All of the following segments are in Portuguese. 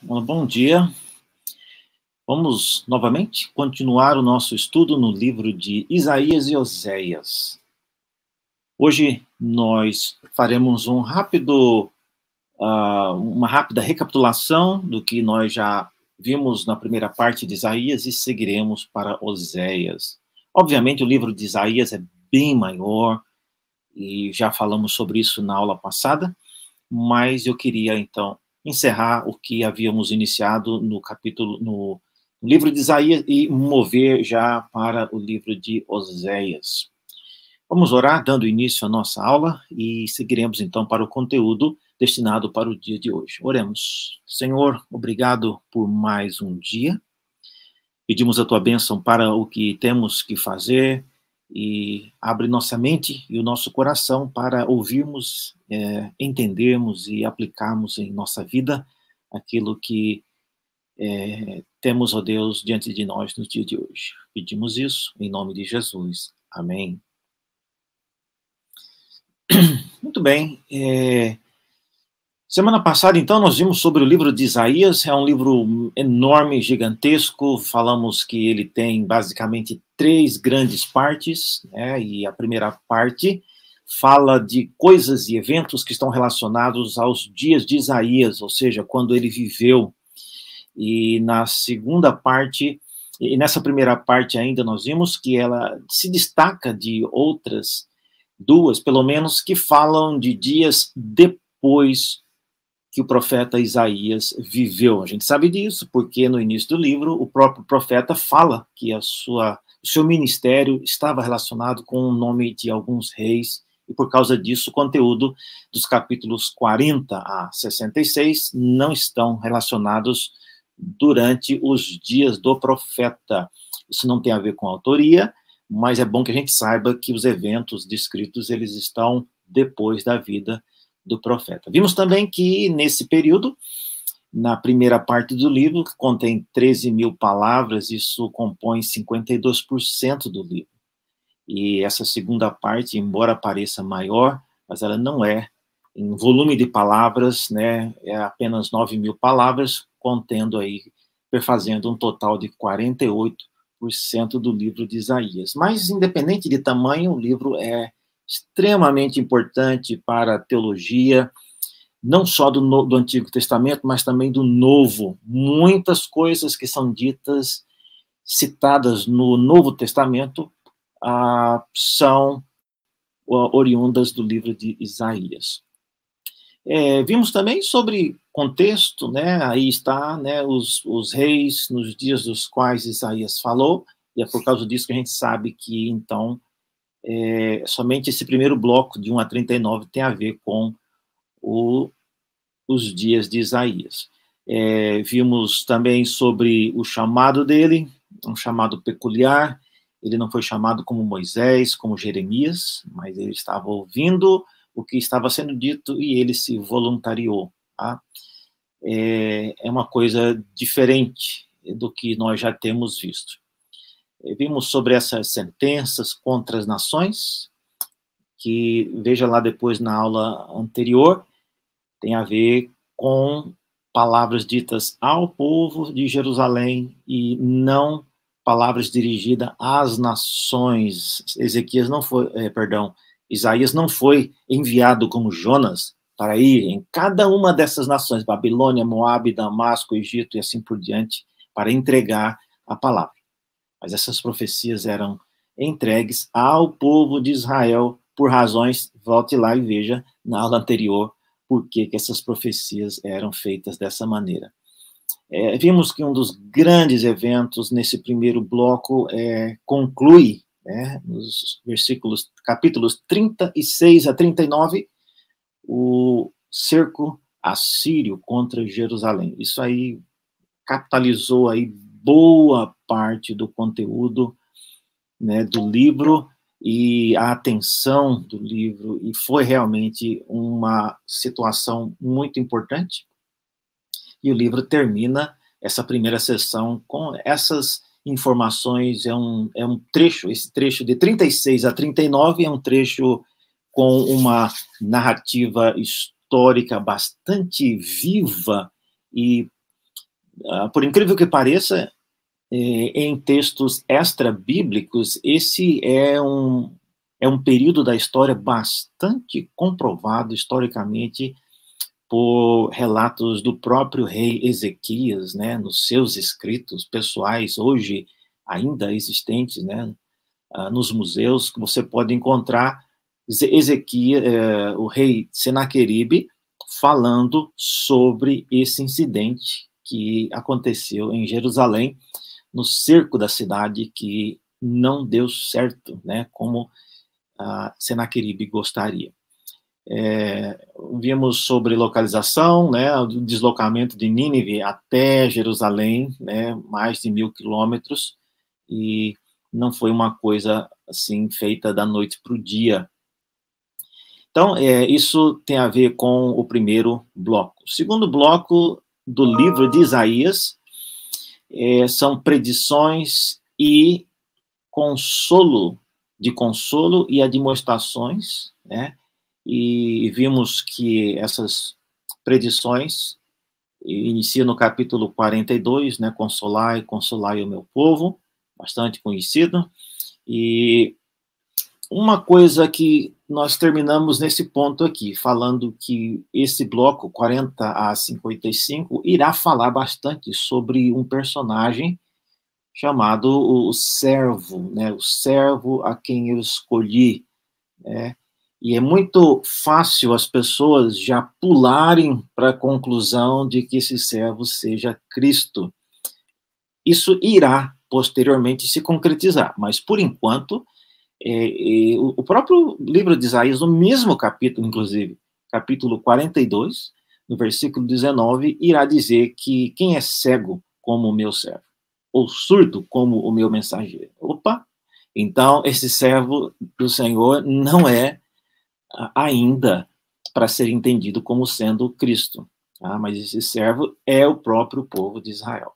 Bom dia. Vamos novamente continuar o nosso estudo no livro de Isaías e Oséias. Hoje nós faremos um rápido, uh, uma rápida recapitulação do que nós já vimos na primeira parte de Isaías e seguiremos para Oséias. Obviamente, o livro de Isaías é bem maior e já falamos sobre isso na aula passada, mas eu queria então encerrar o que havíamos iniciado no capítulo, no livro de Isaías e mover já para o livro de Oséias. Vamos orar, dando início à nossa aula e seguiremos então para o conteúdo destinado para o dia de hoje. Oremos. Senhor, obrigado por mais um dia. Pedimos a tua bênção para o que temos que fazer e abre nossa mente e o nosso coração para ouvirmos, é, entendermos e aplicarmos em nossa vida aquilo que é, temos, ó Deus, diante de nós no dia de hoje. Pedimos isso em nome de Jesus. Amém. Muito bem. É, Semana passada, então, nós vimos sobre o livro de Isaías, é um livro enorme, gigantesco. Falamos que ele tem basicamente três grandes partes, né? e a primeira parte fala de coisas e eventos que estão relacionados aos dias de Isaías, ou seja, quando ele viveu. E na segunda parte, e nessa primeira parte ainda, nós vimos que ela se destaca de outras duas, pelo menos, que falam de dias depois que o profeta Isaías viveu. A gente sabe disso porque no início do livro o próprio profeta fala que a sua, o seu ministério estava relacionado com o nome de alguns reis e por causa disso o conteúdo dos capítulos 40 a 66 não estão relacionados durante os dias do profeta. Isso não tem a ver com autoria, mas é bom que a gente saiba que os eventos descritos eles estão depois da vida do profeta. Vimos também que, nesse período, na primeira parte do livro, que contém 13 mil palavras, isso compõe 52% do livro. E essa segunda parte, embora pareça maior, mas ela não é. Em volume de palavras, né, é apenas 9 mil palavras, contendo aí, fazendo um total de 48% do livro de Isaías. Mas, independente de tamanho, o livro é extremamente importante para a teologia, não só do, do Antigo Testamento, mas também do Novo. Muitas coisas que são ditas, citadas no Novo Testamento, ah, são oriundas do livro de Isaías. É, vimos também sobre contexto, né? Aí está, né? Os, os reis nos dias dos quais Isaías falou, e é por causa disso que a gente sabe que então é, somente esse primeiro bloco, de 1 a 39, tem a ver com o, os dias de Isaías. É, vimos também sobre o chamado dele, um chamado peculiar. Ele não foi chamado como Moisés, como Jeremias, mas ele estava ouvindo o que estava sendo dito e ele se voluntariou. Tá? É, é uma coisa diferente do que nós já temos visto. Eh, vimos sobre essas sentenças contra as nações, que veja lá depois na aula anterior, tem a ver com palavras ditas ao povo de Jerusalém e não palavras dirigidas às nações. Ezequias não foi, é, perdão, Isaías não foi enviado como Jonas para ir em cada uma dessas nações, Babilônia, Moabe, Damasco, Egito e assim por diante, para entregar a palavra mas essas profecias eram entregues ao povo de Israel por razões, volte lá e veja na aula anterior por que, essas profecias eram feitas dessa maneira. É, vimos que um dos grandes eventos nesse primeiro bloco é, conclui, né, nos versículos, capítulos 36 a 39, o cerco assírio contra Jerusalém. Isso aí capitalizou aí boa parte do conteúdo né, do livro e a atenção do livro, e foi realmente uma situação muito importante. E o livro termina essa primeira sessão com essas informações, é um, é um trecho, esse trecho de 36 a 39 é um trecho com uma narrativa histórica bastante viva E, uh, por incrível que pareça, em textos extra-bíblicos, esse é um, é um período da história bastante comprovado historicamente por relatos do próprio rei Ezequias, né, nos seus escritos pessoais, hoje ainda existentes, né, uh, nos museus, que você pode encontrar Ezequias, eh, o rei Senaqueribe, falando sobre esse incidente que aconteceu em Jerusalém, no cerco da cidade, que não deu certo, né, como uh, Senaqueribe gostaria. É, vimos sobre localização, né, o deslocamento de Nínive até Jerusalém, né, mais de mil quilômetros, e não foi uma coisa assim feita da noite para o dia. Então, é, isso tem a ver com o primeiro bloco. O segundo bloco do livro de Isaías é, são predições e consolo, de consolo e admoestações, né? E vimos que essas predições iniciam no capítulo 42, né? Consolai, consolai o meu povo, bastante conhecido. E uma coisa que nós terminamos nesse ponto aqui, falando que esse bloco 40 a 55 irá falar bastante sobre um personagem chamado o servo, né? O servo a quem eu escolhi, né? E é muito fácil as pessoas já pularem para a conclusão de que esse servo seja Cristo. Isso irá posteriormente se concretizar, mas por enquanto o próprio livro de Isaías, no mesmo capítulo, inclusive, capítulo 42, no versículo 19, irá dizer que quem é cego como o meu servo, ou surdo como o meu mensageiro. Opa! Então, esse servo do Senhor não é ainda para ser entendido como sendo Cristo, tá? mas esse servo é o próprio povo de Israel.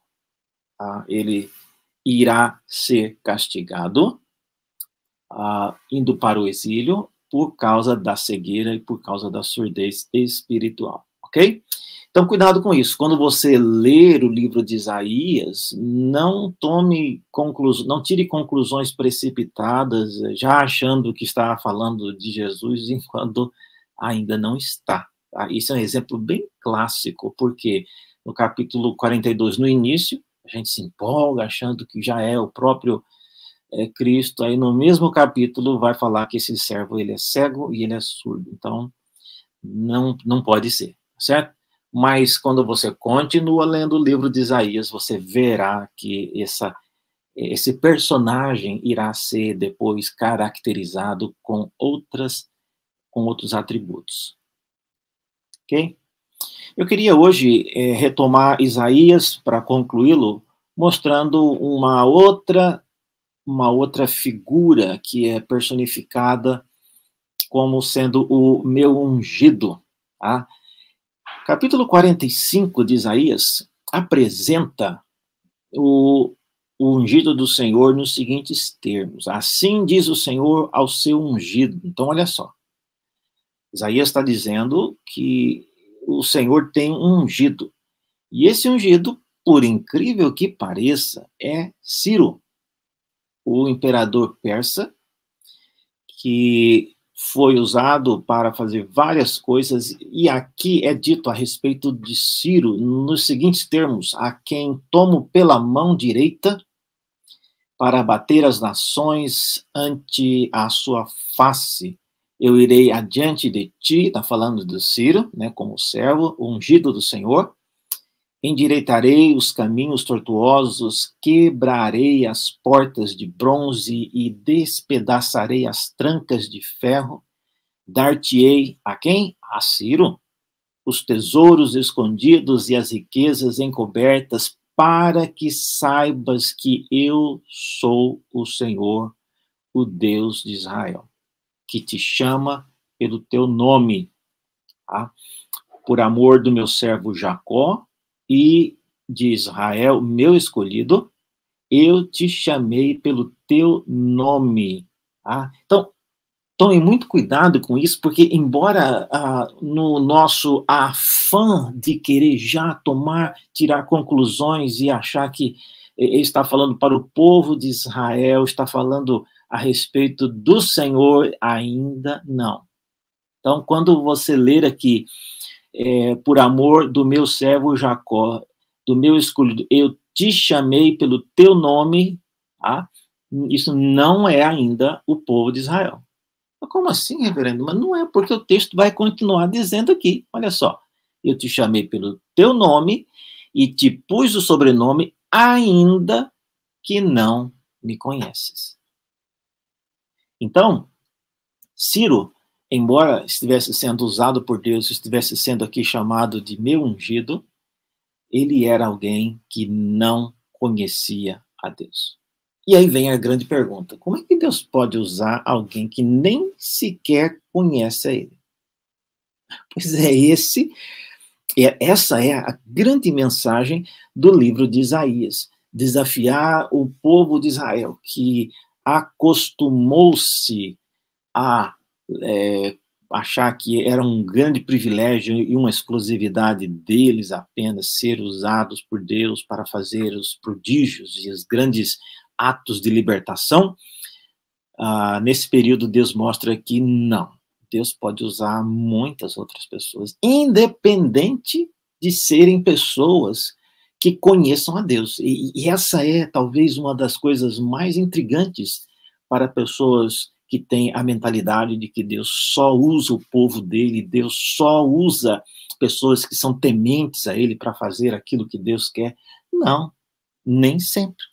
Tá? Ele irá ser castigado uh, indo para o exílio por causa da cegueira e por causa da surdez espiritual, ok? Então, cuidado com isso. Quando você ler o livro de Isaías, não tome conclusões, não tire conclusões precipitadas, já achando que está falando de Jesus, enquanto ainda não está. Tá? Isso é um exemplo bem clássico, porque no capítulo 42, no início, a gente se empolga achando que já é o próprio é, Cristo, aí no mesmo capítulo vai falar que esse servo ele é cego e ele é surdo. Então, não, não pode ser, certo? Mas quando você continua lendo o livro de Isaías, você verá que essa, esse personagem irá ser depois caracterizado com outras com outros atributos. Ok? Eu queria hoje é, retomar Isaías para concluí-lo, mostrando uma outra uma outra figura que é personificada como sendo o meu ungido. Tá? Capítulo 45 de Isaías apresenta o, o ungido do Senhor nos seguintes termos: Assim diz o Senhor ao seu ungido. Então, olha só. Isaías está dizendo que o Senhor tem um ungido. E esse ungido, por incrível que pareça, é Ciro o imperador persa, que foi usado para fazer várias coisas, e aqui é dito a respeito de Ciro nos seguintes termos: a quem tomo pela mão direita para bater as nações ante a sua face. Eu irei adiante de ti, está falando do Ciro, né, como servo, ungido do Senhor, Endireitarei os caminhos tortuosos, quebrarei as portas de bronze e despedaçarei as trancas de ferro. Dar-te-ei a quem? A Ciro, os tesouros escondidos e as riquezas encobertas, para que saibas que eu sou o Senhor, o Deus de Israel, que te chama pelo teu nome, tá? por amor do meu servo Jacó, e de Israel, meu escolhido, eu te chamei pelo teu nome. Ah, então, Tome muito cuidado com isso, porque, embora ah, no nosso afã de querer já tomar, tirar conclusões e achar que ele está falando para o povo de Israel, está falando a respeito do Senhor, ainda não. Então, quando você ler aqui, é, por amor do meu servo Jacó, do meu escolhido, eu te chamei pelo teu nome, tá? isso não é ainda o povo de Israel. Como assim, reverendo? Mas não é, porque o texto vai continuar dizendo aqui, olha só, eu te chamei pelo teu nome e te pus o sobrenome, ainda que não me conheces. Então, Ciro embora estivesse sendo usado por Deus, estivesse sendo aqui chamado de meu ungido, ele era alguém que não conhecia a Deus. E aí vem a grande pergunta: como é que Deus pode usar alguém que nem sequer conhece a Ele? Pois é, esse, é, essa é a grande mensagem do livro de Isaías. Desafiar o povo de Israel, que acostumou-se a é, achar que era um grande privilégio e uma exclusividade deles apenas ser usados por Deus para fazer os prodígios e os grandes atos de libertação, ah, nesse período Deus mostra que não. Deus pode usar muitas outras pessoas, independente de serem pessoas que conheçam a Deus. E, e essa é talvez uma das coisas mais intrigantes para pessoas que tem a mentalidade de que Deus só usa o povo dele, Deus só usa pessoas que são tementes a ele para fazer aquilo que Deus quer. Não, nem sempre.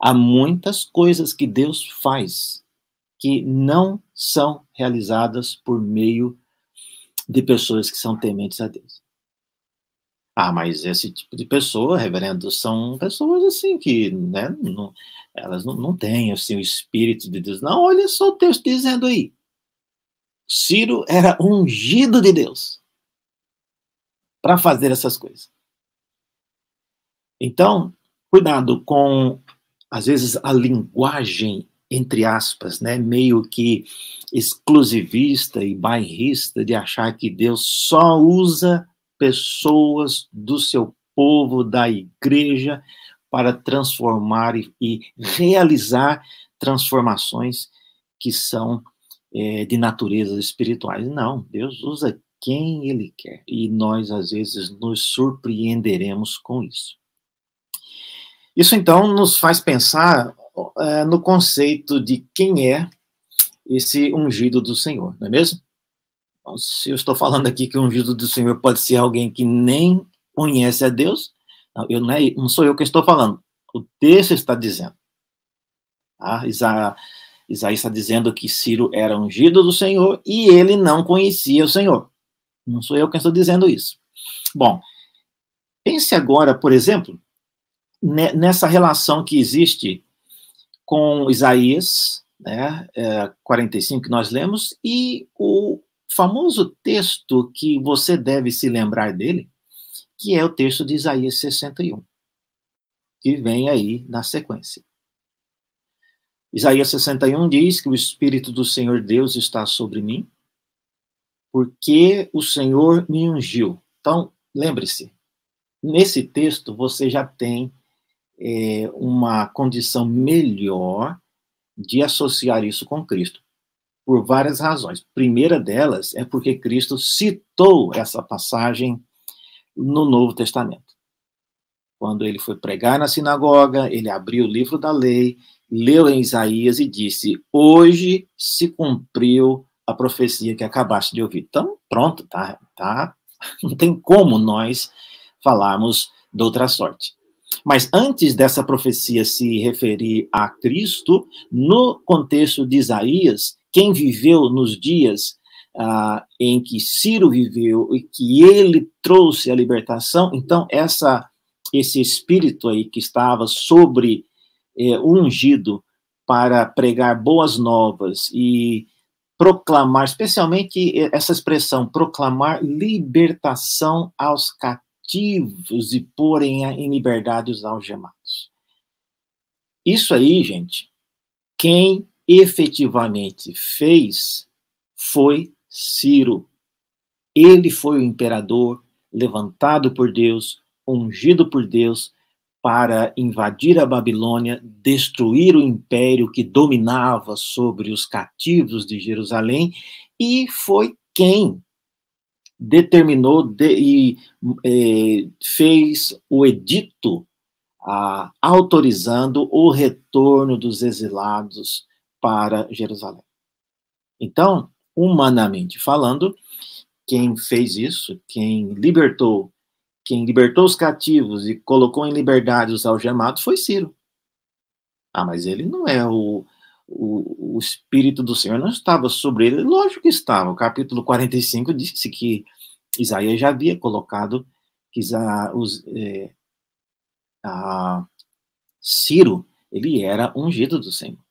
Há muitas coisas que Deus faz que não são realizadas por meio de pessoas que são tementes a Deus. Ah, mas esse tipo de pessoa, reverendo, são pessoas assim que, né, não, elas não, não têm assim, o espírito de Deus. Não, olha só o texto dizendo aí. Ciro era ungido de Deus para fazer essas coisas. Então, cuidado com, às vezes, a linguagem, entre aspas, né, meio que exclusivista e bairrista, de achar que Deus só usa pessoas do seu povo, da igreja, para transformar e, realizar transformações que são é, de natureza espirituais. Não, Deus usa quem Ele quer e nós, às vezes, nos surpreenderemos com isso. Isso, então, nos faz pensar é, no conceito de quem é esse ungido do Senhor, não é mesmo? Então, se eu estou falando aqui que o ungido do Senhor pode ser alguém que nem conhece a Deus, não, eu não, é, não sou eu que estou falando. O texto está dizendo. Tá? Isaías, Isaías está dizendo que Ciro era ungido do Senhor e ele não conhecia o Senhor. Não sou eu que estou dizendo isso. Bom, pense agora, por exemplo, nessa relação que existe com Isaías, né, é, 45 que nós lemos, e o famoso texto que você deve se lembrar dele, que é o texto de Isaías 61, que vem aí na sequência. Isaías 61 diz que o Espírito do Senhor Deus está sobre mim, porque o Senhor me ungiu. Então, lembre-se, nesse texto você já tem é, uma condição melhor de associar isso com Cristo por várias razões. Primeira delas é porque Cristo citou essa passagem no Novo Testamento. Quando ele foi pregar na sinagoga, ele abriu o livro da lei, leu em Isaías e disse: Hoje se cumpriu a profecia que acabaste de ouvir. Então, pronto, tá, tá. Não tem como nós falarmos de outra sorte. Mas antes dessa profecia se referir a Cristo, no contexto de Isaías, quem viveu nos dias ah, em que Ciro viveu e que ele trouxe a libertação, então essa esse espírito aí que estava sobre eh, ungido para pregar boas novas e proclamar, especialmente essa expressão, proclamar libertação aos cativos e porem em liberdade os algemados. Isso aí, gente, quem efetivamente fez foi Ciro. Ele foi o imperador levantado por Deus, ungido por Deus para invadir a Babilônia, destruir o império que dominava sobre os cativos de Jerusalém, e foi quem determinou de, e é, fez o edito autorizando o retorno dos exilados para Jerusalém. Então, humanamente falando, quem fez isso, quem libertou quem libertou os cativos e colocou em liberdade os algemados foi Ciro. Ah, mas ele não é o, o, o, Espírito do Senhor, não estava sobre ele. Lógico que estava. O capítulo 45 disse que Isaías já havia colocado que os, é, Ciro, ele era ungido do Senhor.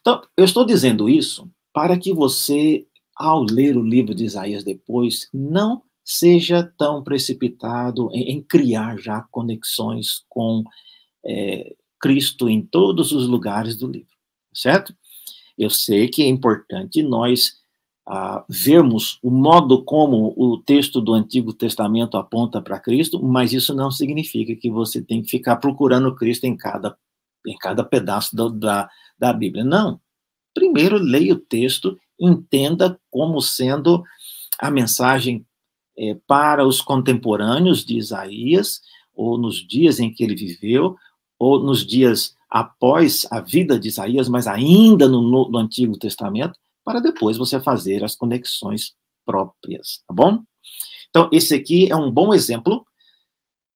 Então, eu estou dizendo isso para que você, ao ler o livro de Isaías depois, não seja tão precipitado em, em criar já conexões com é, Cristo em todos os lugares do livro, certo? Eu sei que é importante nós ah, vermos o modo como o texto do Antigo Testamento aponta para Cristo, mas isso não significa que você tem que ficar procurando Cristo em cada, em cada pedaço do, da, da Bíblia. Não. Primeiro, leia o texto, entenda como sendo a mensagem é, para os contemporâneos de Isaías, ou nos dias em que ele viveu, ou nos dias após a vida de Isaías, mas ainda no, no, no Antigo Testamento, para depois você fazer as conexões próprias, tá bom? Então, esse aqui é um bom exemplo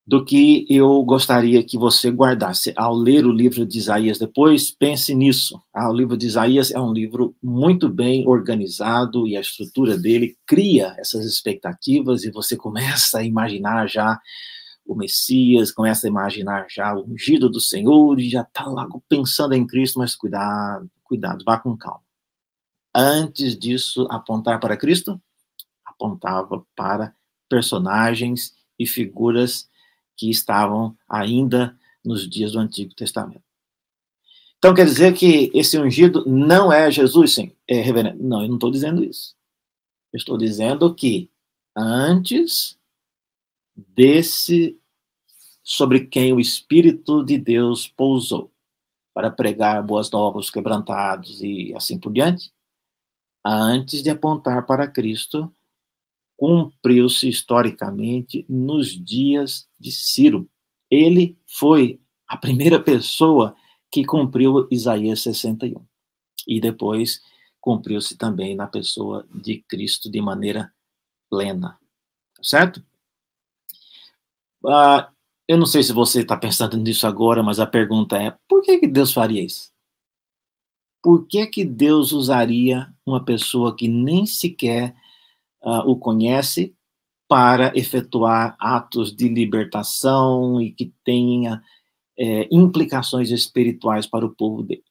do que eu gostaria que você guardasse. Ao ler o livro de Isaías depois, pense nisso. Ah, o livro de Isaías é um livro muito bem organizado e a estrutura dele cria essas expectativas e você começa a imaginar já o Messias, começa a imaginar já o ungido do Senhor e já está logo pensando em Cristo, mas cuidado, cuidado, vá com calma. Antes disso apontar para Cristo, apontava para personagens e figuras que estavam ainda nos dias do Antigo Testamento. Então quer dizer que esse ungido não é Jesus, sim, é reverendo. Não, eu não estou dizendo isso. Eu estou dizendo que antes desse sobre quem o Espírito de Deus pousou para pregar boas novas, quebrantados e assim por diante, antes de apontar para Cristo, cumpriu-se historicamente nos dias de Ciro. Ele foi a primeira pessoa que cumpriu Isaías 61. E depois cumpriu-se também na pessoa de Cristo de maneira plena. Certo? Ah, eu não sei se você está pensando nisso agora, mas a pergunta é: por que, que Deus faria isso? Por que, que Deus usaria uma pessoa que nem sequer uh, o conhece para efetuar atos de libertação e que tenha é, implicações espirituais para o povo dele?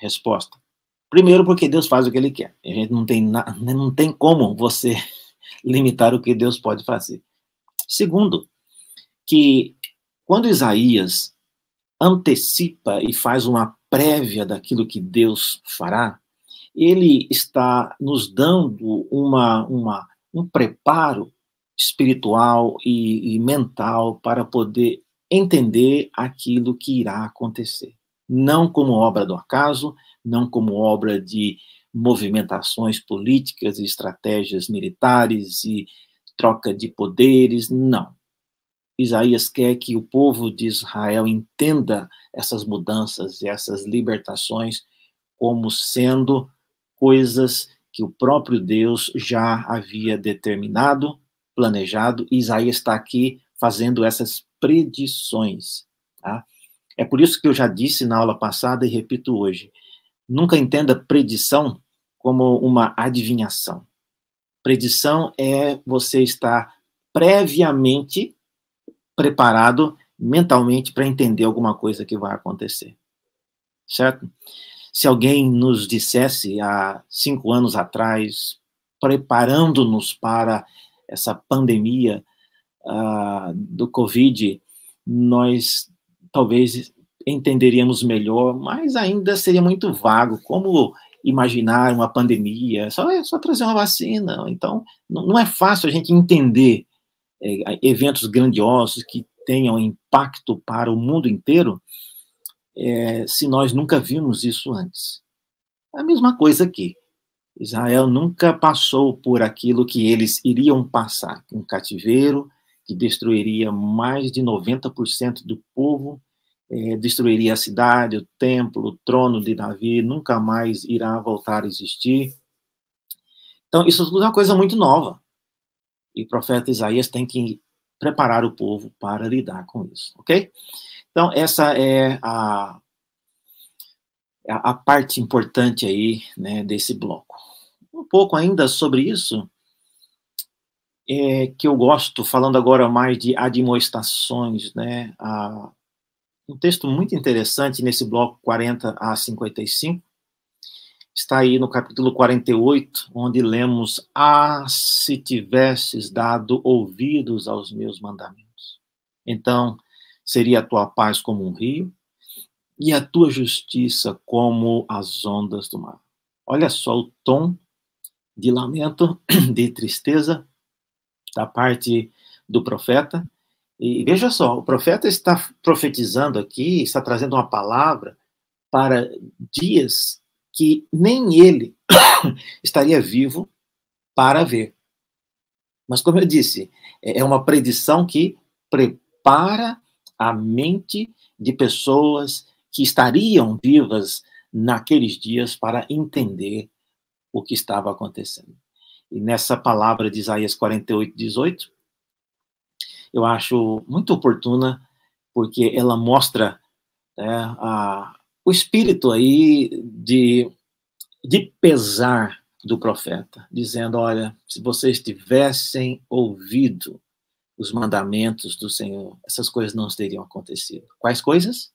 Resposta. Primeiro, porque Deus faz o que ele quer. A gente não tem, na, não tem como você limitar o que Deus pode fazer. Segundo, que quando Isaías antecipa e faz uma prévia daquilo que Deus fará, ele está nos dando uma, uma, um preparo espiritual e, e mental para poder entender aquilo que irá acontecer. Não como obra do acaso, não como obra de movimentações políticas e estratégias militares e troca de poderes, não. Isaías quer que o povo de Israel entenda essas mudanças e essas libertações como sendo coisas que o próprio Deus já havia determinado, planejado, e Isaías está aqui fazendo essas predições. Tá? É por isso que eu já disse na aula passada e repito hoje: nunca entenda predição como uma adivinhação. Predição é você estar previamente preparado mentalmente para entender alguma coisa que vai acontecer. Certo? Se alguém nos dissesse há cinco anos atrás, preparando-nos para essa pandemia uh, do Covid, nós talvez entenderíamos melhor, mas ainda seria muito vago. Como imaginar uma pandemia? Só é só trazer uma vacina. Então, não é fácil a gente entender é, eventos grandiosos que tenham impacto para o mundo inteiro é, se nós nunca vimos isso antes. A mesma coisa aqui. Israel nunca passou por aquilo que eles iriam passar, um cativeiro que destruiria mais de 90% do povo, é, destruiria a cidade, o templo, o trono de Davi, nunca mais irá voltar a existir. Então, isso é uma coisa muito nova. E o profeta Isaías tem que preparar o povo para lidar com isso, ok? Então, essa é a, a parte importante aí, né, desse bloco. Um pouco ainda sobre isso, é, que eu gosto, falando agora mais de admoestações, né, a, um texto muito interessante nesse bloco 40 a 55, está aí no capítulo 48, onde lemos: Ah, se tivesses dado ouvidos aos meus mandamentos. Então, seria a tua paz como um rio e a tua justiça como as ondas do mar. Olha só o tom de lamento, de tristeza da parte do profeta. E veja só, o profeta está profetizando aqui, está trazendo uma palavra para dias que nem ele estaria vivo para ver. Mas, como eu disse, é, uma predição que prepara a mente de pessoas que estariam vivas naqueles dias para entender o que estava acontecendo. E nessa palavra de Isaías 48, 18, eu acho muito oportuna, porque ela mostra né, a, o espírito aí de, de pesar do profeta, dizendo: olha, se vocês tivessem ouvido os mandamentos do Senhor, essas coisas não teriam acontecido. Quais coisas?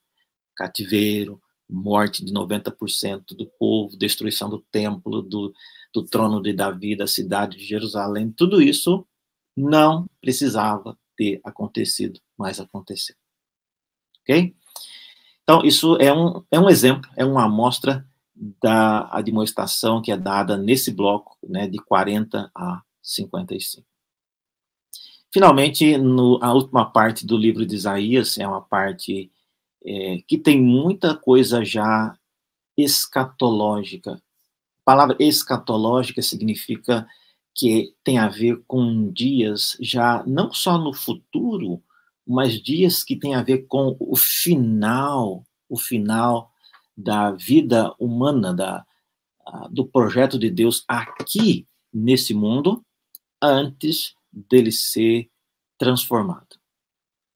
Cativeiro, morte de 90% do povo, destruição do templo, do, do trono de Davi, da cidade de Jerusalém, tudo isso não precisava ter acontecido, mas aconteceu. Ok? Então, isso é um, é um exemplo, é uma amostra da admoestação que é dada nesse bloco, né, de 40 a 55. Finalmente, no, a última parte do livro de Isaías é uma parte é, que tem muita coisa já escatológica. A palavra escatológica significa que tem a ver com dias já não só no futuro, mas dias que tem a ver com o final, o final da vida humana, da, do projeto de Deus aqui nesse mundo, antes dele ser transformado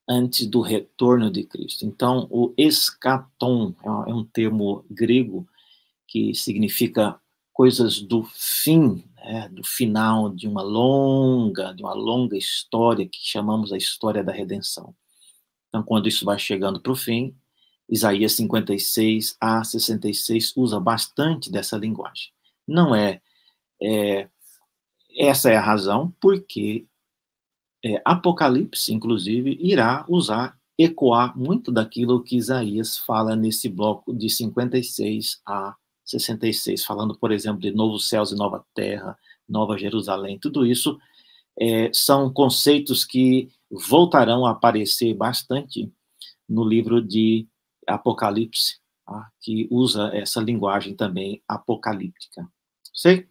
antes do retorno de Cristo. Então, o escatom é um termo grego que significa coisas do fim, né, do final de uma longa, de uma longa história que chamamos a história da redenção. Então, quando isso vai chegando para o fim, Isaías 56 a 66 usa bastante dessa linguagem. Não é, é essa é a razão porque é, Apocalipse, inclusive, irá usar, ecoar muito daquilo que Isaías fala nesse bloco de 56 a 66, falando, por exemplo, de novos céus e nova terra, nova Jerusalém, tudo isso é, são conceitos que voltarão a aparecer bastante no livro de Apocalipse, tá? que usa essa linguagem também apocalíptica. Sei?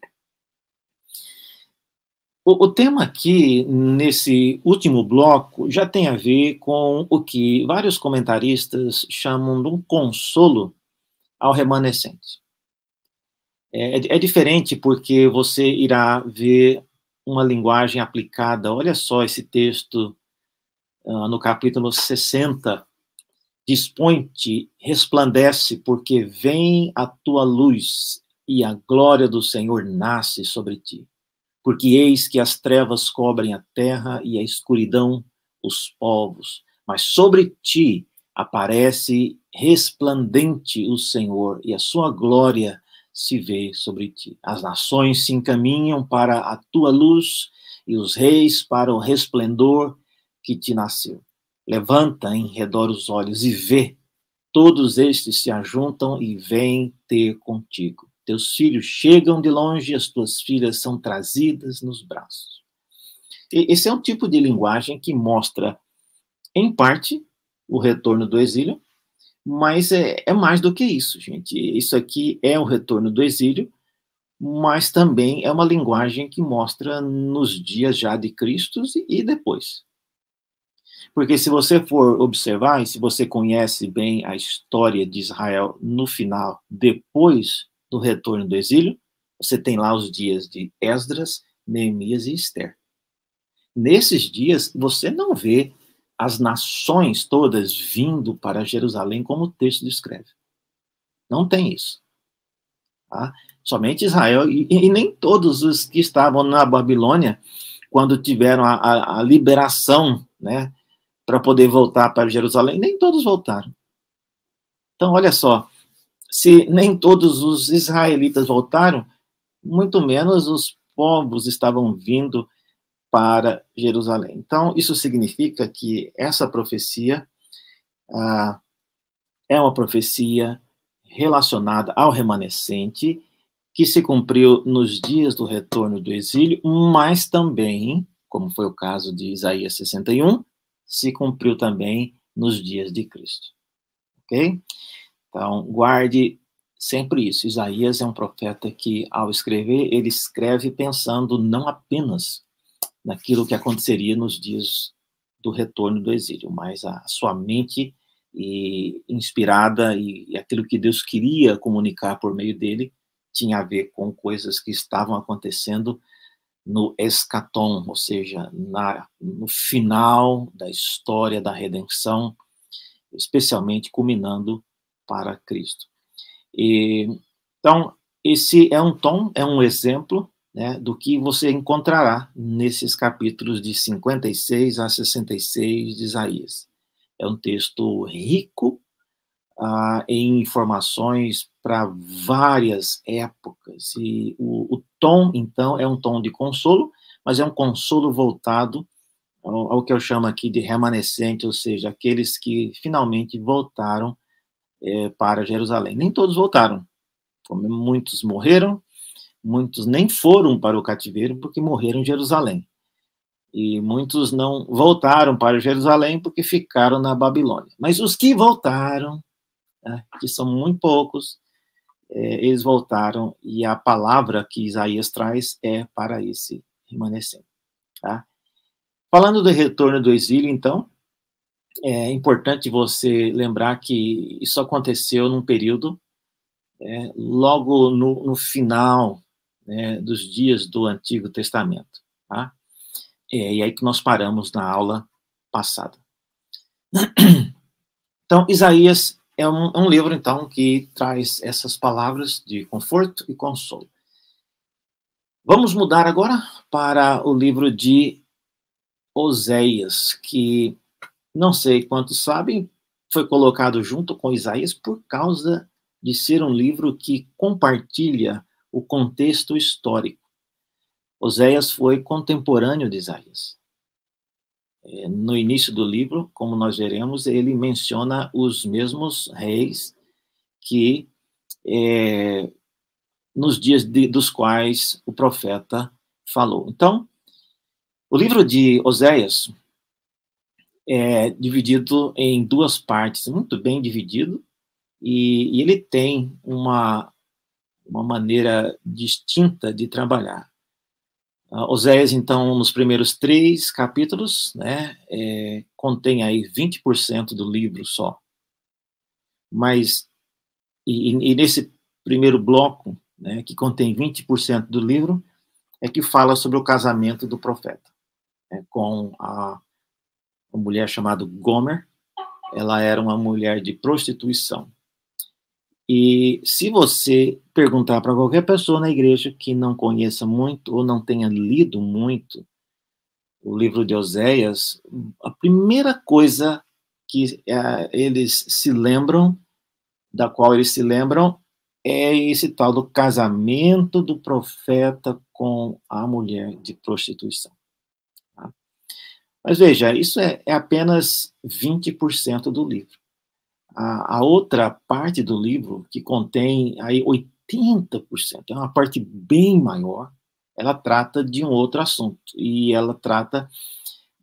O, o, tema aqui, nesse último bloco, já tem a ver com o que vários comentaristas chamam de um consolo ao remanescente. É, é, é diferente porque você irá ver uma linguagem aplicada. Olha só esse texto uh, no capítulo 60. Dispõe-te, resplandece, porque vem a tua luz e a glória do Senhor nasce sobre ti porque eis que as trevas cobrem a terra e a escuridão os povos, mas sobre ti aparece resplandente o Senhor e a sua glória se vê sobre ti. As nações se encaminham para a tua luz e os reis para o resplendor que te nasceu. Levanta em redor os olhos e vê todos estes se ajuntam e vêm ter contigo. Teus filhos chegam de longe, as tuas filhas são trazidas nos braços. E esse é um tipo de linguagem que mostra, em parte, o retorno do exílio, mas é, é mais do que isso, gente. Isso aqui é o retorno do exílio, mas também é uma linguagem que mostra nos dias já de Cristo e depois. Porque se você for observar, e se você conhece bem a história de Israel no final, depois do retorno do exílio, você tem lá os dias de Esdras, Neemias e Esther. Nesses dias, você não vê as nações todas vindo para Jerusalém, como o texto descreve. Não tem isso. Tá? Somente Israel, e, e, nem todos os que estavam na Babilônia, quando tiveram a, a, a liberação, né, para poder voltar para Jerusalém, nem todos voltaram. Então, olha só, se nem todos os israelitas voltaram, muito menos os povos estavam vindo para Jerusalém. Então, isso significa que essa profecia ah, é uma profecia relacionada ao remanescente que se cumpriu nos dias do retorno do exílio, mas também, como foi o caso de Isaías 61, se cumpriu também nos dias de Cristo. Ok? Então, guarde sempre isso. Isaías é um profeta que, ao escrever, ele escreve pensando não apenas naquilo que aconteceria nos dias do retorno do exílio, mas a sua mente e inspirada e, aquilo que Deus queria comunicar por meio dele tinha a ver com coisas que estavam acontecendo no escatom, ou seja, na, no final da história da redenção, especialmente culminando para Cristo. E, então, esse é um tom, é um exemplo né, do que você encontrará nesses capítulos de 56 a 66 de Isaías. É um texto rico ah, em informações para várias épocas. E o, o, tom, então, é um tom de consolo, mas é um consolo voltado ao, ao, que eu chamo aqui de remanescente, ou seja, aqueles que finalmente voltaram é, para Jerusalém. Nem todos voltaram, como muitos morreram, muitos nem foram para o cativeiro porque morreram em Jerusalém. E muitos não voltaram para Jerusalém porque ficaram na Babilônia. Mas os que voltaram né, que são muito poucos, é, eles voltaram e a palavra que Isaías traz é para esse remanescente. Tá? Falando do retorno do exílio, então, é importante você lembrar que isso aconteceu num período é, logo no, no final né, dos dias do Antigo Testamento. Tá? É, e aí que nós paramos na aula passada. Então, Isaías é um, um, livro, então, que traz essas palavras de conforto e consolo. Vamos mudar agora para o livro de Oséias, que não sei quantos sabem, foi colocado junto com Isaías por causa de ser um livro que compartilha o contexto histórico. Oséias foi contemporâneo de Isaías. É, no início do livro, como nós veremos, ele menciona os mesmos reis que é, nos dias de, dos quais o profeta falou. Então, o livro de Oséias é dividido em duas partes, muito bem dividido, e, e ele tem uma, uma maneira distinta de trabalhar. Uh, Oséias, então, nos primeiros três capítulos, né, é, contém aí 20% do livro só. Mas, e, e, nesse primeiro bloco, né, que contém 20% do livro, é que fala sobre o casamento do profeta né, com a, uma mulher chamada Gomer. Ela era uma mulher de prostituição. E se você perguntar para qualquer pessoa na igreja que não conheça muito ou não tenha lido muito o livro de Oséias, a primeira coisa que é, eles se lembram, da qual eles se lembram, é esse tal do casamento do profeta com a mulher de prostituição. Mas veja, isso é, é apenas 20% do livro. a, a outra parte do livro, que contém aí 80%, é uma parte bem maior, ela trata de um outro assunto, e ela trata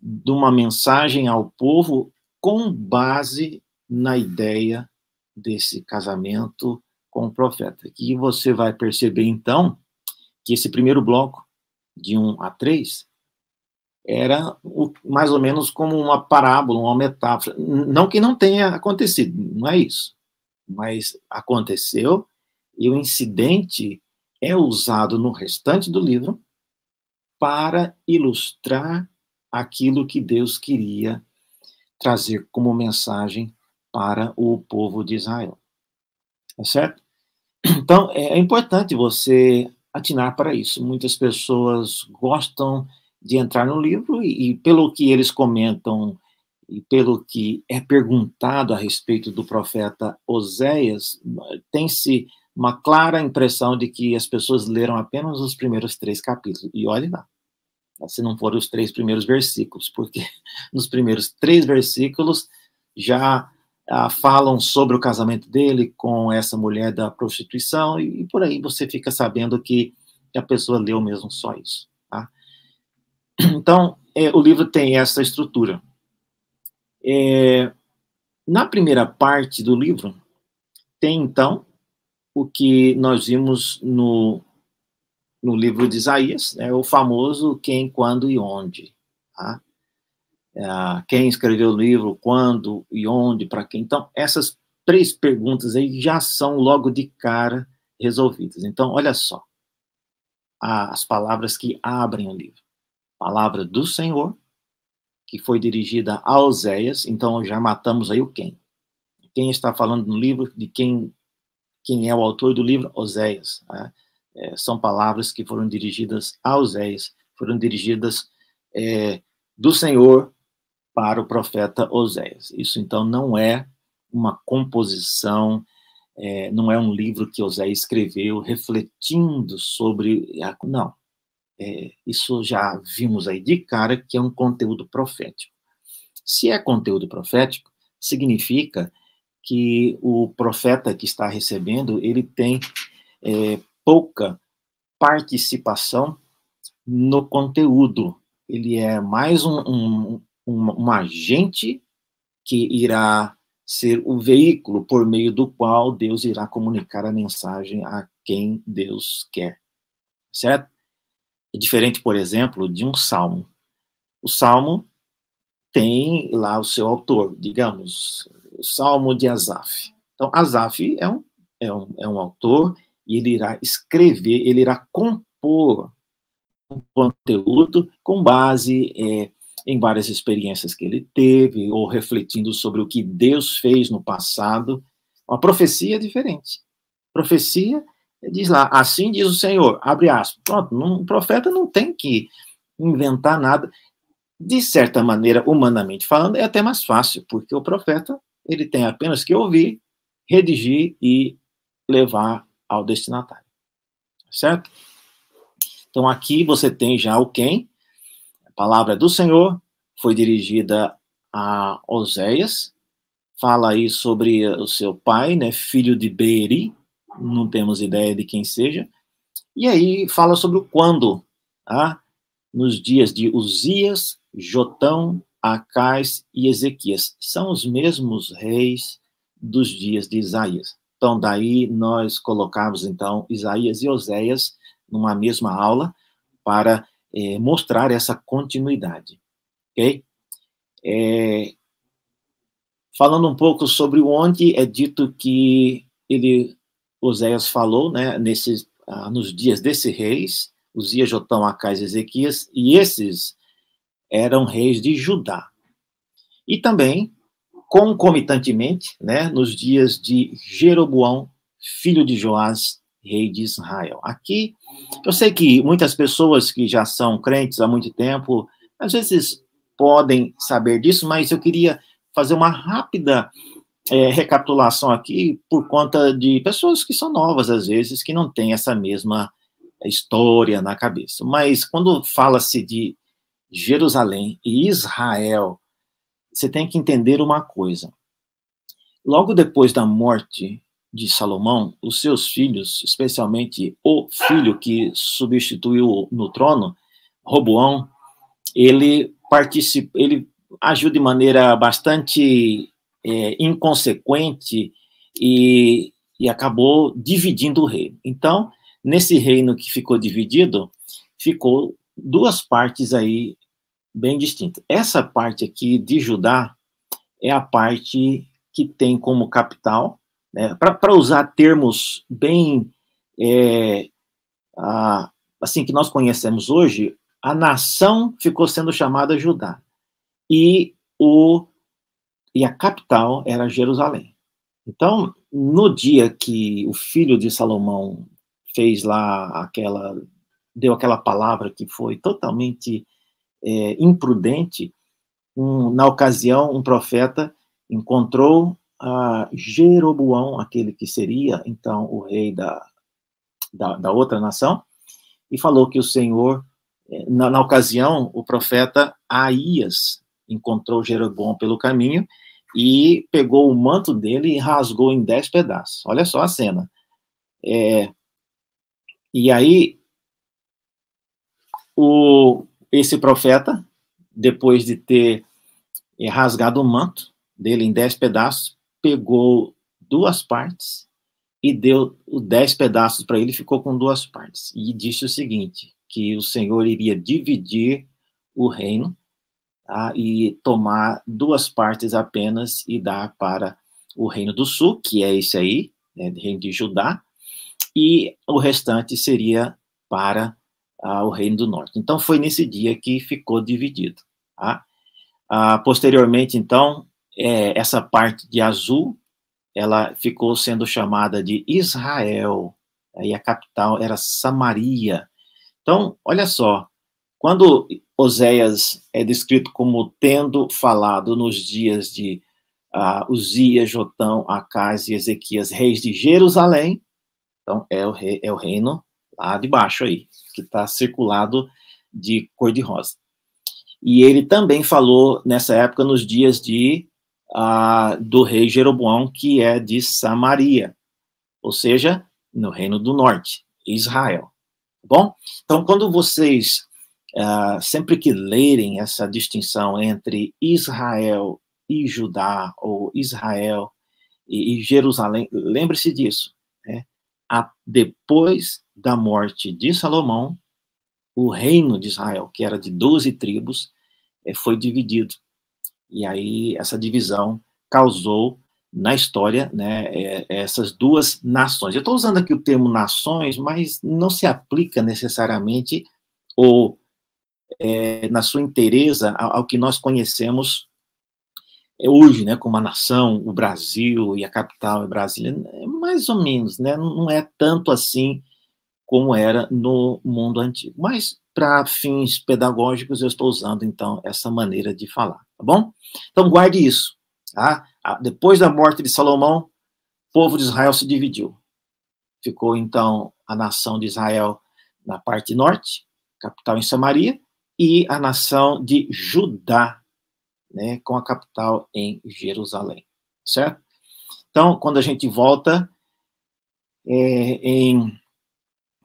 de uma mensagem ao povo com base na ideia desse casamento com o profeta. E você vai perceber, então, que esse primeiro bloco, de 1 a 3, era mais ou menos como uma parábola, uma metáfora. Não que não tenha acontecido, não é isso. Mas aconteceu e o incidente é usado no restante do livro para ilustrar aquilo que Deus queria trazer como mensagem para o povo de Israel. Tá certo? Então, é importante você atinar para isso. Muitas pessoas gostam de entrar no livro e, e, pelo que eles comentam e pelo que é perguntado a respeito do profeta Oséias, tem-se uma clara impressão de que as pessoas leram apenas os primeiros três capítulos. E olhe lá, se não forem os três primeiros versículos, porque nos primeiros três versículos já ah, falam sobre o casamento dele com essa mulher da prostituição, e, e por aí você fica sabendo que a pessoa leu mesmo só isso. Então, é, o livro tem essa estrutura. É, na primeira parte do livro, tem então o que nós vimos no, no livro de Isaías, né, o famoso quem, quando e onde. Tá? É, quem escreveu o livro, quando e onde, para quem. Então, essas três perguntas aí já são logo de cara resolvidas. Então, olha só, as palavras que abrem o livro. Palavra do Senhor, que foi dirigida a Oséias, então já matamos aí o quem. Quem está falando no livro, de quem, quem é o autor do livro? Oséias. Né? É, são palavras que foram dirigidas a Oséias, foram dirigidas é, do Senhor para o profeta Oséias. Isso, então, não é uma composição, é, não é um livro que Oséias escreveu refletindo sobre. Não. É, isso já vimos aí de cara que é um conteúdo profético. Se é conteúdo profético, significa que o profeta que está recebendo, ele tem é, pouca participação no conteúdo. Ele é mais um, um, um, um agente que irá ser o veículo por meio do qual Deus irá comunicar a mensagem a quem Deus quer. Certo? É diferente, por exemplo, de um salmo. O salmo tem lá o seu autor, digamos, o salmo de Asaf. Então, Asaf é um, é um, é um autor e ele irá escrever, ele irá compor um conteúdo com base é, em várias experiências que ele teve, ou refletindo sobre o que Deus fez no passado. Uma profecia é diferente. Profecia diz lá, assim diz o Senhor, abre aspas. Pronto, um profeta não tem que inventar nada. De certa maneira, humanamente falando, é até mais fácil, porque o profeta ele tem apenas que ouvir, redigir e levar ao destinatário. Certo? Então aqui você tem já o quem, palavra do Senhor, foi dirigida a Oséias, fala aí sobre o seu pai, né, filho de Beeri, não temos ideia de quem seja, e aí fala sobre o quando, tá? nos dias de Uzias, Jotão, Acais e Ezequias. São os mesmos reis dos dias de Isaías. Então, daí nós colocamos, então, Isaías e Oséias numa mesma aula para é, mostrar essa continuidade, ok? É, falando um pouco sobre onde é dito que ele, Oséias falou, né, nesses, ah, nos dias desses reis, Uzias, Jotão, Acais e Ezequias, e esses eram reis de Judá. E também, concomitantemente, né, nos dias de Jeroboão, filho de Joás, rei de Israel. Aqui, eu sei que muitas pessoas que já são crentes há muito tempo, às vezes podem saber disso, mas eu queria fazer uma rápida é, recapitulação aqui por conta de pessoas que são novas, às vezes, que não têm essa mesma história na cabeça. Mas quando fala-se de Jerusalém e Israel, você tem que entender uma coisa. logo depois da morte de Salomão, os seus filhos, especialmente o filho que substituiu no trono, Roboão, ele participa, ele agiu de maneira bastante é, inconsequente e, e acabou dividindo o reino. Então, nesse reino que ficou dividido, ficou duas partes aí bem distintas. Essa parte aqui de Judá é a parte que tem como capital né? Para usar termos bem é, a, assim que nós conhecemos hoje, a nação ficou sendo chamada Judá e o e a capital era Jerusalém. Então, no dia que o filho de Salomão fez lá aquela deu aquela palavra que foi totalmente é, imprudente, um, na ocasião um profeta encontrou a Jeroboão, aquele que seria então o rei da, da, da outra nação, e falou que o Senhor, eh, na, na, ocasião, o profeta Aías encontrou Jeroboão pelo caminho e pegou o manto dele e rasgou em dez pedaços. Olha só a cena. É, e aí, o, esse profeta, depois de ter é, rasgado o manto dele em dez pedaços, pegou duas partes e deu dez pedaços para ele, ficou com duas partes. E disse o seguinte: que o Senhor iria dividir o reino tá, e tomar duas partes apenas e dar para o reino do sul, que é esse aí, né, reino de Judá, e o restante seria para ah, o reino do norte. Então foi nesse dia que ficou dividido. Tá? Ah, posteriormente, então, é, essa parte de azul, ela ficou sendo chamada de Israel, e a capital era Samaria. Então, olha só, quando Oséias é descrito como tendo falado nos dias de uh, Uzias, Jotão, Acás e Ezequias, reis de Jerusalém, então é o, rei, é o reino lá de baixo aí, que está circulado de cor-de-rosa. E ele também falou nessa época nos dias de ah, do rei Jeroboão, que é de Samaria, ou seja, no reino do norte, Israel. Tá bom? Então, quando vocês, ah, sempre que lerem essa distinção entre Israel e Judá, ou Israel e, e Jerusalém, lembre-se disso. Né? A, depois da morte de Salomão, o reino de Israel, que era de 12 tribos, eh, foi dividido e aí essa divisão causou na história né, é, essas duas nações. Eu estou usando aqui o termo nações, mas não se aplica necessariamente ou é, na sua inteireza ao, ao, que nós conhecemos hoje, né, como a nação, o Brasil e a capital é Brasília, é mais ou menos, né, não é tanto assim como era no mundo antigo. Mas para fins pedagógicos eu estou usando então essa maneira de falar, tá bom? Então guarde isso, tá? Depois da morte de Salomão, o povo de Israel se dividiu. Ficou então a nação de Israel na parte norte, capital em Samaria, e a nação de Judá, né, com a capital em Jerusalém, certo? Então, quando a gente volta é, em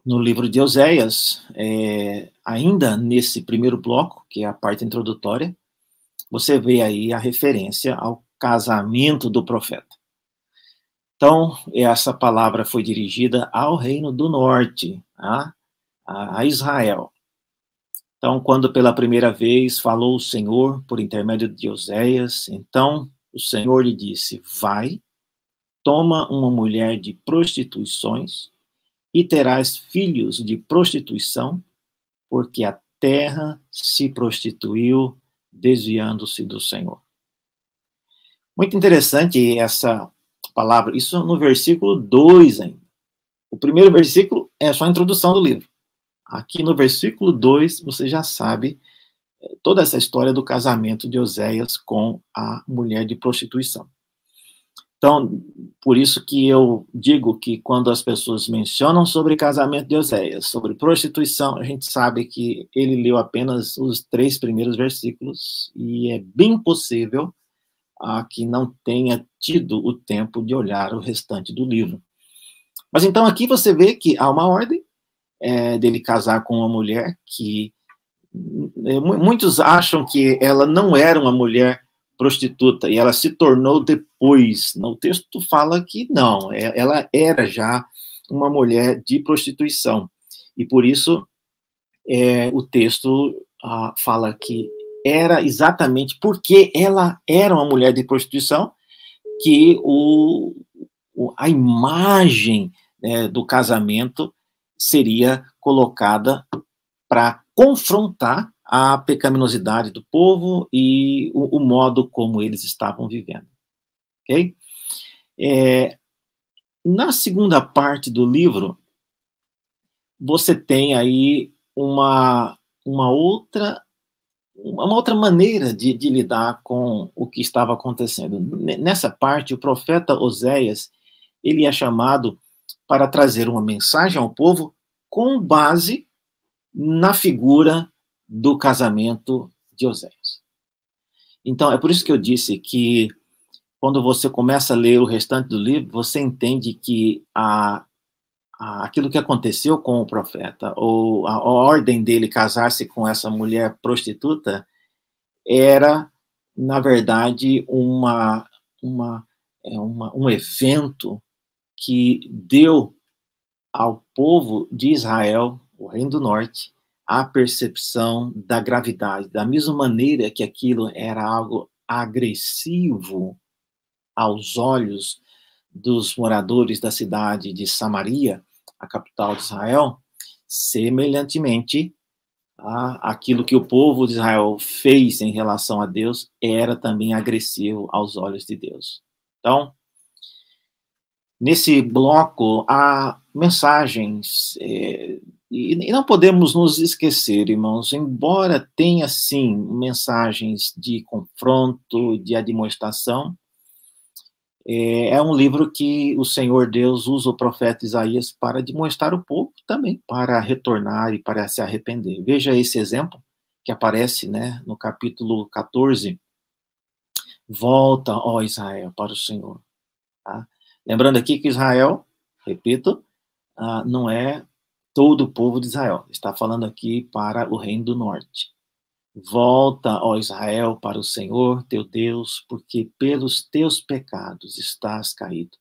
no livro de Oséias, é, ainda nesse primeiro bloco, que é a parte introdutória, você vê aí a referência ao casamento do profeta. Então, essa palavra foi dirigida ao reino do norte, a, a Israel. Então, quando pela primeira vez falou o Senhor por intermédio de Oséias, então o Senhor lhe disse: Vai, toma uma mulher de prostituições e terás filhos de prostituição, porque a terra se prostituiu, desviando-se do Senhor. Muito interessante essa palavra, isso no versículo 2 ainda. O primeiro versículo é só a introdução do livro. Aqui no versículo 2, você já sabe eh, toda essa história do casamento de Oséias com a mulher de prostituição. Então, por isso que eu digo que quando as pessoas mencionam sobre casamento de Oséias, sobre prostituição, a gente sabe que ele leu apenas os três primeiros versículos e é bem possível a que não tenha tido o tempo de olhar o restante do livro. Mas então aqui você vê que há uma ordem é, dele casar com uma mulher que é, muitos acham que ela não era uma mulher prostituta e ela se tornou depois. O texto fala que não, é, ela era já uma mulher de prostituição e por isso é, o texto ah, fala que era exatamente porque ela era uma mulher de prostituição que o, a imagem né, do casamento seria colocada para confrontar a pecaminosidade do povo e o, o, modo como eles estavam vivendo. Ok? É, na segunda parte do livro, você tem aí uma, uma outra uma outra maneira de, de, lidar com o que estava acontecendo. Nessa parte, o profeta Oséias, ele é chamado para trazer uma mensagem ao povo com base na figura do casamento de Oséias. Então, é por isso que eu disse que quando você começa a ler o restante do livro, você entende que a, a, aquilo que aconteceu com o profeta, ou a, a ordem dele casar-se com essa mulher prostituta, era, na verdade, uma, uma, é uma, um evento que deu ao povo de Israel, o Reino do Norte, a percepção da gravidade, da mesma maneira que aquilo era algo agressivo aos olhos dos moradores da cidade de Samaria, a capital de Israel, semelhantemente, aquilo que o povo de Israel fez em relação a Deus era também agressivo aos olhos de Deus. Então, nesse bloco há mensagens é, e, não podemos nos esquecer, irmãos, embora tenha sim mensagens de confronto, de admoestação, é, é um livro que o Senhor Deus usa o profeta Isaías para demonstrar o povo também, para retornar e para se arrepender. Veja esse exemplo que aparece né, no capítulo 14. Volta, ó Israel, para o Senhor. Tá? Lembrando aqui que Israel, repito, ah, não é todo o povo de Israel. Está falando aqui para o reino do norte. Volta, ó Israel, para o Senhor teu Deus, porque pelos teus pecados estás caído.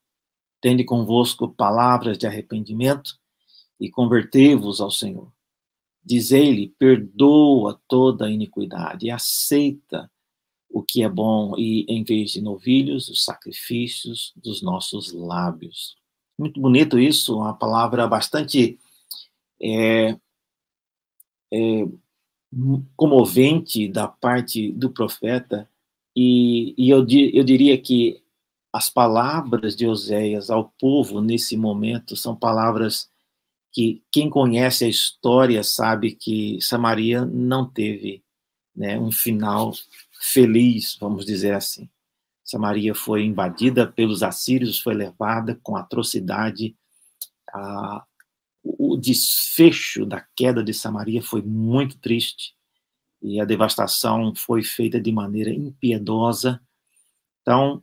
Tende convosco palavras de arrependimento e convertei-vos ao Senhor. Dizei-lhe: perdoa toda a iniquidade e aceita o que é bom, e em vez de novilhos, os sacrifícios dos nossos lábios. Muito bonito isso, uma palavra bastante é, é, comovente da parte do profeta, e, e eu, eu diria que as palavras de Oséias ao povo nesse momento são palavras que quem conhece a história sabe que Samaria não teve né, um final feliz, vamos dizer assim. Samaria foi invadida pelos assírios, foi levada com atrocidade o desfecho da queda de Samaria foi muito triste e a devastação foi feita de maneira impiedosa. Então,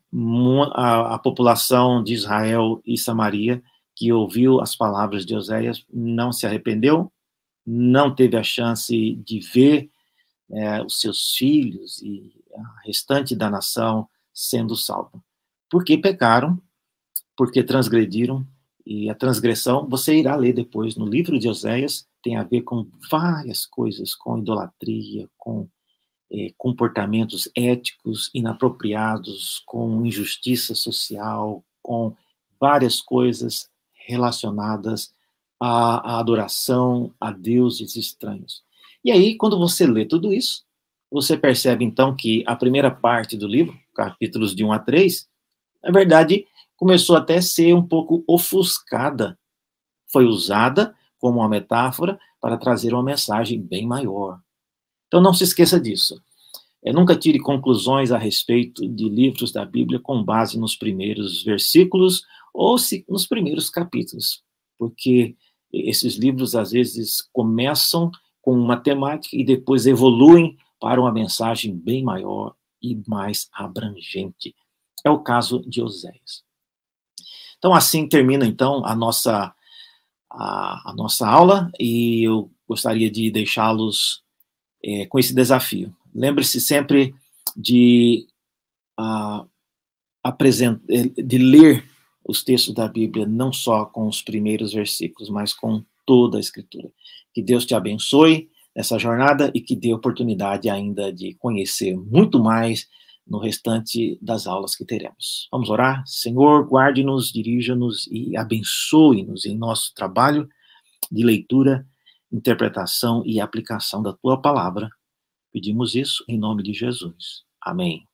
a, a população de Israel e Samaria, que ouviu as palavras de Oséias, não se arrependeu, não teve a chance de ver é, os seus filhos e a restante da nação sendo salva. Porque pecaram, porque transgrediram e a transgressão, você irá ler depois no livro de Oséias, tem a ver com várias coisas, com idolatria, com é, comportamentos éticos inapropriados, com injustiça social, com várias coisas relacionadas à, à adoração a deuses estranhos. E aí, quando você lê tudo isso, você percebe então que a primeira parte do livro, capítulos de 1 a 3, na verdade, começou até a ser um pouco ofuscada. Foi usada como uma metáfora para trazer uma mensagem bem maior. Então não se esqueça disso. É, nunca tire conclusões a respeito de livros da Bíblia com base nos primeiros versículos ou se, nos primeiros capítulos, porque esses livros às vezes começam com uma temática e depois evoluem para uma mensagem bem maior e mais abrangente. É o caso de Oséias. Então, assim termina, então, a nossa, a, a nossa aula, e eu gostaria de deixá-los é, com esse desafio. Lembre-se sempre de, uh, de ler os textos da Bíblia, não só com os primeiros versículos, mas com toda a Escritura. Que Deus te abençoe nessa jornada e que dê oportunidade ainda de conhecer muito mais no restante das aulas que teremos. Vamos orar? Senhor, guarde-nos, dirija-nos e abençoe-nos em nosso trabalho de leitura, interpretação e aplicação da tua palavra. Pedimos isso em nome de Jesus. Amém.